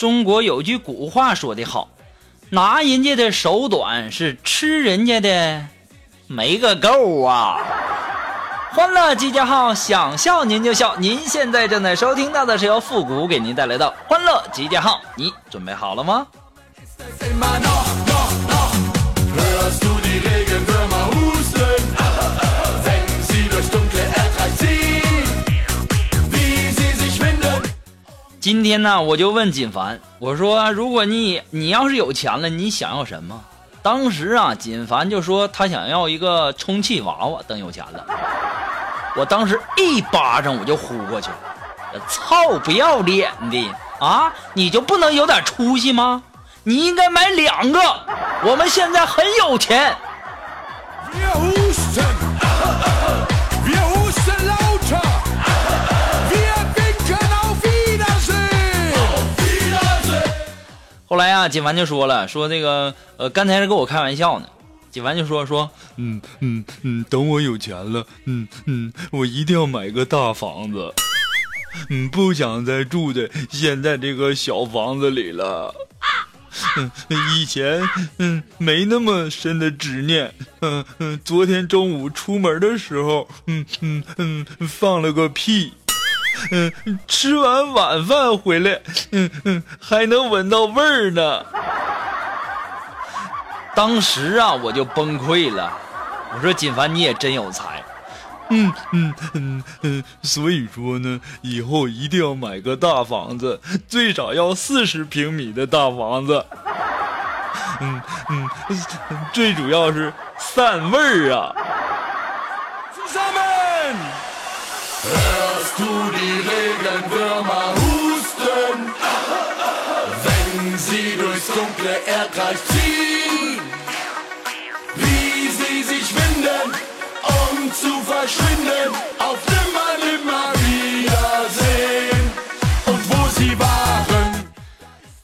中国有句古话说得好，拿人家的手短是吃人家的没个够啊！欢乐集结号，想笑您就笑。您现在正在收听到的是由复古给您带来的欢乐集结号，你准备好了吗？今天呢，我就问锦凡，我说：“如果你你要是有钱了，你想要什么？”当时啊，锦凡就说他想要一个充气娃娃，等有钱了。我当时一巴掌我就呼过去了，操，不要脸的啊！你就不能有点出息吗？你应该买两个。我们现在很有钱。来呀，锦凡就说了，说那个呃，刚才是跟我开玩笑呢。锦凡就说说，嗯嗯嗯，等我有钱了，嗯嗯，我一定要买个大房子，嗯，不想再住在现在这个小房子里了。以前嗯没那么深的执念，嗯嗯，昨天中午出门的时候，嗯嗯嗯，放了个屁。嗯，吃完晚饭回来，嗯嗯，还能闻到味儿呢。当时啊，我就崩溃了。我说：“锦凡，你也真有才。”嗯嗯嗯嗯，所以说呢，以后一定要买个大房子，最少要四十平米的大房子。嗯嗯，最主要是散味儿啊。Hello today，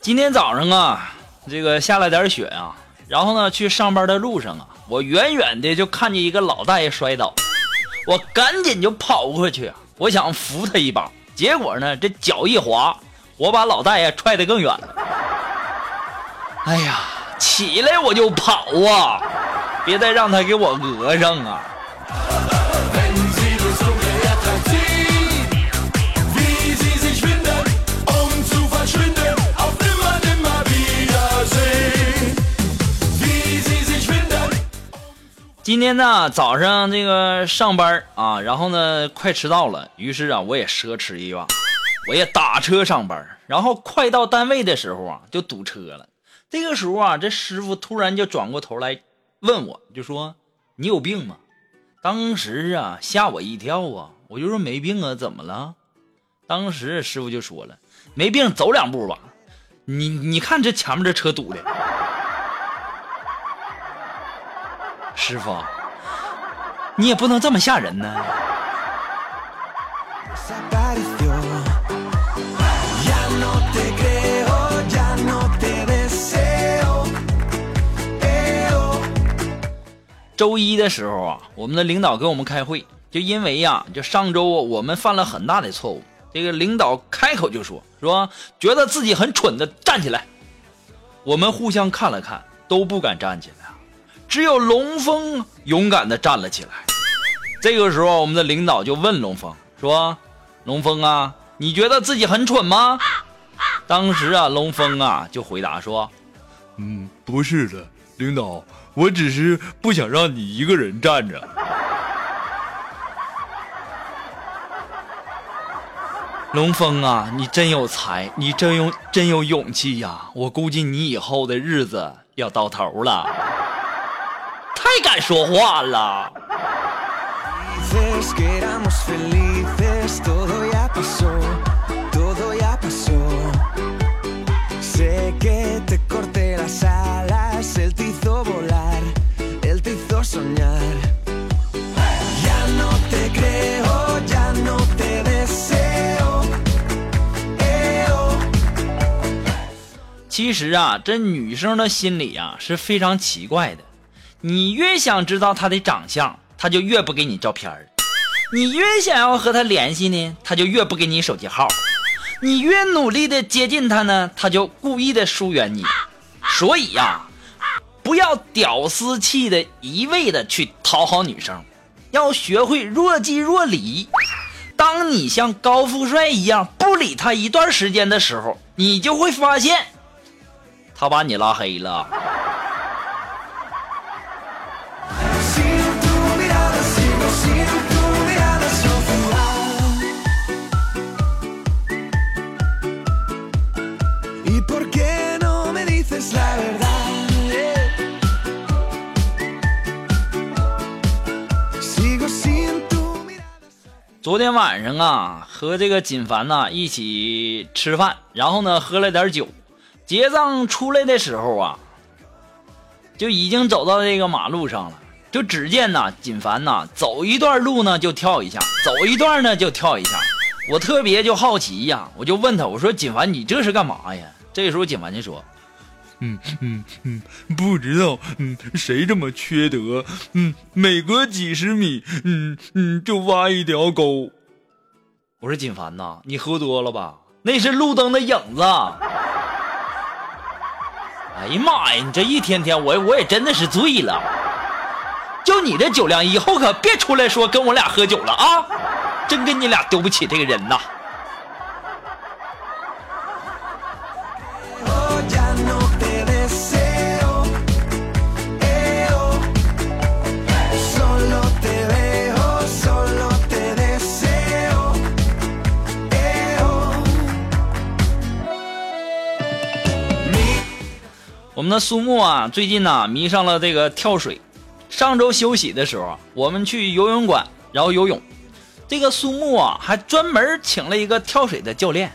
今天早上啊，这个下了点雪啊，然后呢，去上班的路上啊，我远远的就看见一个老大爷摔倒，我赶紧就跑过去，我想扶他一把，结果呢，这脚一滑，我把老大爷踹得更远了。哎呀，起来我就跑啊，别再让他给我讹上啊！今天呢，早上这个上班啊，然后呢，快迟到了，于是啊，我也奢侈一把，我也打车上班。然后快到单位的时候啊，就堵车了。这个时候啊，这师傅突然就转过头来问我，就说：“你有病吗？”当时啊，吓我一跳啊，我就说：“没病啊，怎么了？”当时师傅就说了：“没病，走两步吧。你你看这前面这车堵的。”师傅，你也不能这么吓人呢。周一的时候啊，我们的领导给我们开会，就因为呀，就上周我们犯了很大的错误，这个领导开口就说说觉得自己很蠢的站起来，我们互相看了看，都不敢站起来。只有龙峰勇敢的站了起来。这个时候，我们的领导就问龙峰说：“龙峰啊，你觉得自己很蠢吗？”当时啊，龙峰啊就回答说：“嗯，不是的，领导，我只是不想让你一个人站着。”龙峰啊，你真有才，你真有真有勇气呀！我估计你以后的日子要到头了。太敢说话了。其实啊，这女生的心理啊是非常奇怪的。你越想知道她的长相，他就越不给你照片；你越想要和他联系呢，他就越不给你手机号；你越努力的接近他呢，他就故意的疏远你。所以呀，不要屌丝气的一味的去讨好女生，要学会若即若离。当你像高富帅一样不理他一段时间的时候，你就会发现，他把你拉黑了。昨天晚上啊，和这个锦凡呐一起吃饭，然后呢喝了点酒，结账出来的时候啊，就已经走到这个马路上了。就只见呐，锦凡呐走一段路呢就跳一下，走一段呢就跳一下。我特别就好奇呀，我就问他，我说锦凡你这是干嘛呀？这个时候锦凡就说，嗯嗯嗯，不知道，嗯，谁这么缺德？嗯，每隔几十米，嗯嗯，就挖一条沟。我说锦凡呐，你喝多了吧？那是路灯的影子。哎呀妈呀，你这一天天我我也真的是醉了。就你这酒量，以后可别出来说跟我俩喝酒了啊！真跟你俩丢不起这个人呐。我们的苏木啊，最近呢迷上了这个跳水。上周休息的时候，我们去游泳馆，然后游泳。这个苏木啊，还专门请了一个跳水的教练，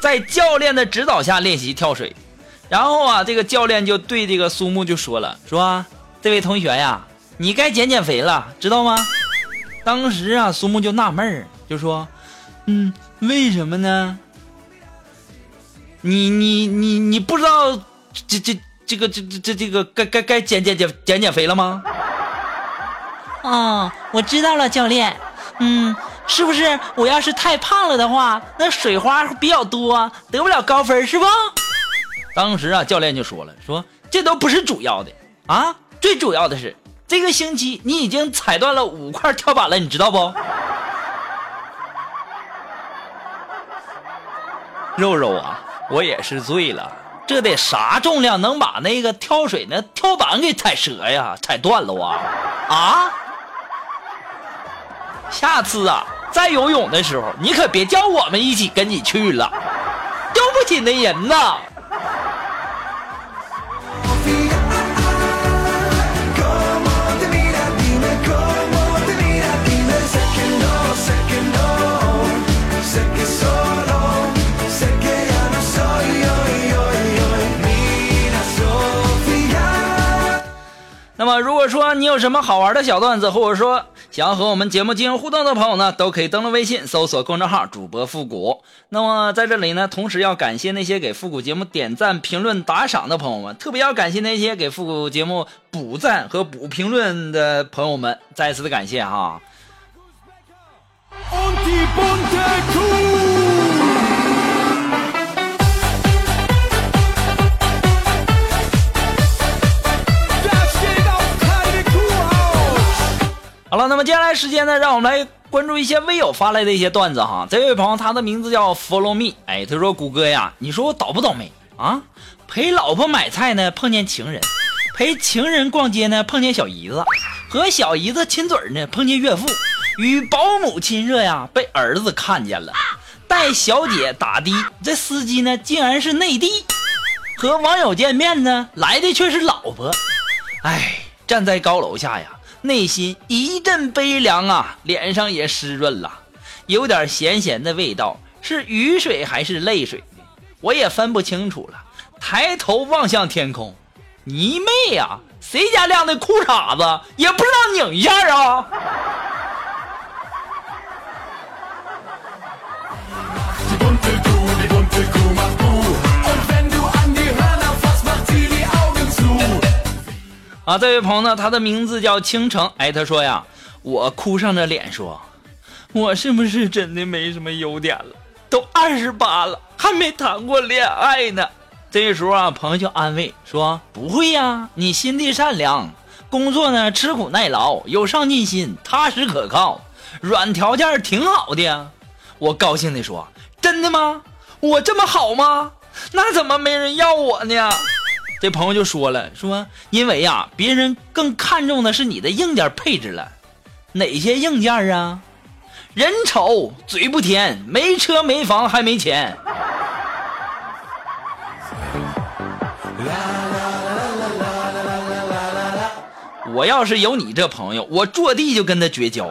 在教练的指导下练习跳水。然后啊，这个教练就对这个苏木就说了，说，这位同学呀，你该减减肥了，知道吗？当时啊，苏木就纳闷儿，就说，嗯，为什么呢？你你你你不知道这这这个这这这这个该该该减减减减减肥了吗？哦，我知道了，教练。嗯，是不是我要是太胖了的话，那水花比较多，得不了高分是不？当时啊，教练就说了，说这都不是主要的啊，最主要的是这个星期你已经踩断了五块跳板了，你知道不？肉肉啊，我也是醉了，这得啥重量能把那个跳水那跳板给踩折呀，踩断了哇？啊？下次啊，再游泳的时候，你可别叫我们一起跟你去了，丢不起那人呐。有什么好玩的小段子，或者说想要和我们节目进行互动的朋友呢，都可以登录微信搜索公众号“主播复古”。那么在这里呢，同时要感谢那些给复古节目点赞、评论、打赏的朋友们，特别要感谢那些给复古节目补赞和补评论的朋友们，再次的感谢哈。好了，那么接下来时间呢，让我们来关注一些微友发来的一些段子哈。这位朋友他的名字叫 Follow Me，哎，他说谷歌呀，你说我倒不倒霉啊？陪老婆买菜呢，碰见情人；陪情人逛街呢，碰见小姨子；和小姨子亲嘴呢，碰见岳父；与保姆亲热呀，被儿子看见了；带小姐打的，这司机呢，竟然是内地；和网友见面呢，来的却是老婆。哎，站在高楼下呀，内心一阵悲凉啊，脸上也湿润了，有点咸咸的味道，是雨水还是泪水？我也分不清楚了。抬头望向天空，你妹呀、谁家晾的裤衩子也不知道拧一下啊！啊，这位朋友呢，他的名字叫倾城。哎，他说呀，我哭丧着脸说，我是不是真的没什么优点了？都二十八了，还没谈过恋爱呢。这时候啊，朋友就安慰说，不会呀，你心地善良，工作呢吃苦耐劳，有上进心，踏实可靠，软条件挺好的呀。我高兴地说，真的吗？我这么好吗？那怎么没人要我呢？这朋友就说了，说因为呀，别人更看重的是你的硬件配置了。哪些硬件啊？人丑嘴不甜，没车没房还没钱。我要是有你这朋友，我坐地就跟他绝交。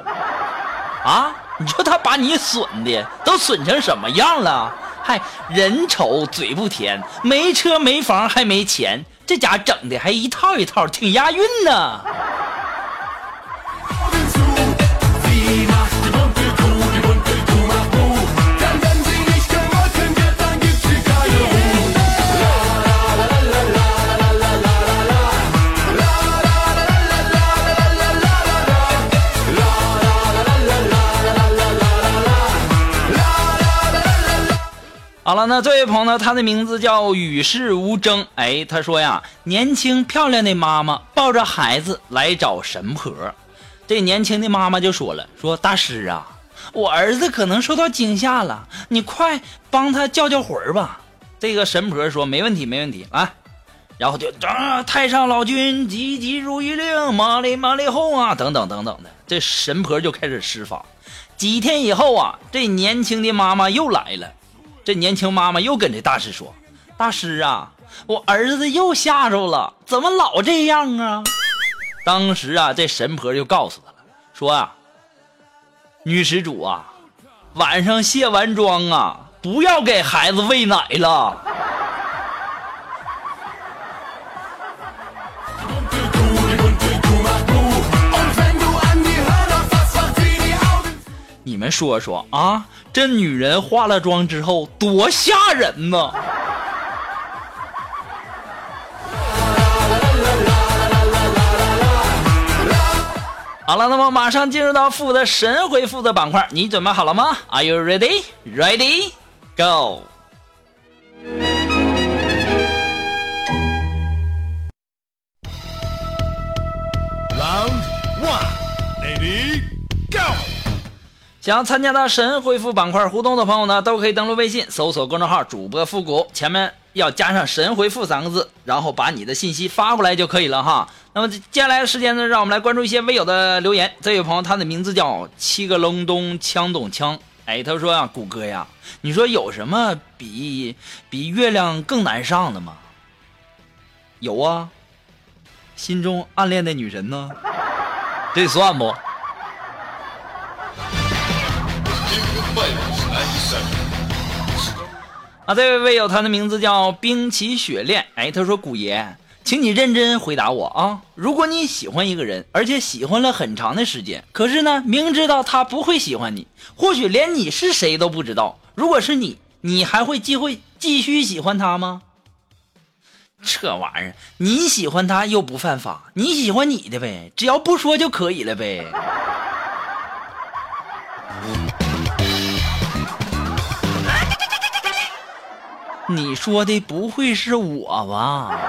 啊，你说他把你损的都损成什么样了？还人丑嘴不甜，没车没房还没钱，这家整的还一套一套，挺押韵呢。好了，那这位朋友，他的名字叫与世无争。哎，他说呀，年轻漂亮的妈妈抱着孩子来找神婆，这年轻的妈妈就说了，说大师啊，我儿子可能受到惊吓了，你快帮他叫叫魂吧。这个神婆说没问题，没问题啊。然后就啊，太上老君急急如律令，麻利麻利后啊，等等等等的，这神婆就开始施法。几天以后啊，这年轻的妈妈又来了。这年轻妈妈又跟这大师说：“大师啊，我儿子又吓着了，怎么老这样啊？”当时啊，这神婆就告诉他了，说啊，女施主啊，晚上卸完妆啊，不要给孩子喂奶了。你们说说啊，这女人化了妆之后多吓人呢！好了，那么马上进入到负责神回复的板块，你准备好了吗？Are you ready? Ready? Go! 想要参加到神回复板块互动的朋友呢，都可以登录微信搜索公众号“主播复古”，前面要加上“神回复”三个字，然后把你的信息发过来就可以了哈。那么接下来的时间呢，让我们来关注一些微友的留言。这位朋友他的名字叫七个隆咚枪咚枪，哎，他说啊，谷歌呀，你说有什么比比月亮更难上的吗？有啊，心中暗恋的女神呢？这算不？啊，这位位友，他的名字叫冰奇雪恋。哎，他说：“古爷，请你认真回答我啊！如果你喜欢一个人，而且喜欢了很长的时间，可是呢，明知道他不会喜欢你，或许连你是谁都不知道。如果是你，你还会继会继续喜欢他吗？这玩意儿，你喜欢他又不犯法，你喜欢你的呗，只要不说就可以了呗。”你说的不会是我吧？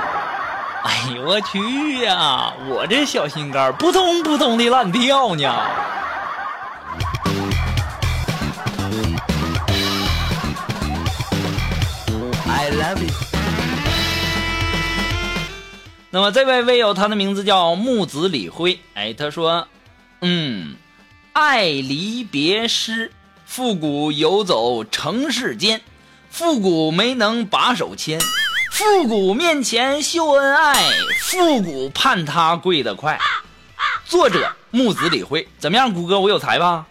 哎呦我去呀！我这小心肝扑通扑通的乱跳呢。I love you。那么这位微友，他的名字叫木子李辉。哎，他说，嗯，爱离别诗，复古游走城市间。复古没能把手牵，复古面前秀恩爱，复古盼他跪得快。作者木子李辉，怎么样，谷歌我有才吧？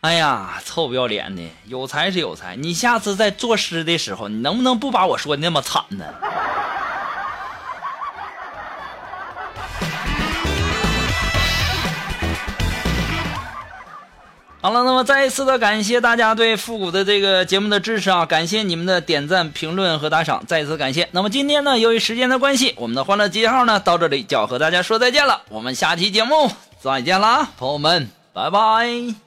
哎呀，臭不要脸的，有才是有才，你下次在作诗的时候，你能不能不把我说的那么惨呢？好了，那么再一次的感谢大家对复古的这个节目的支持啊，感谢你们的点赞、评论和打赏，再一次感谢。那么今天呢，由于时间的关系，我们的欢乐集结号呢到这里就要和大家说再见了，我们下期节目再见啦，朋友们，拜拜。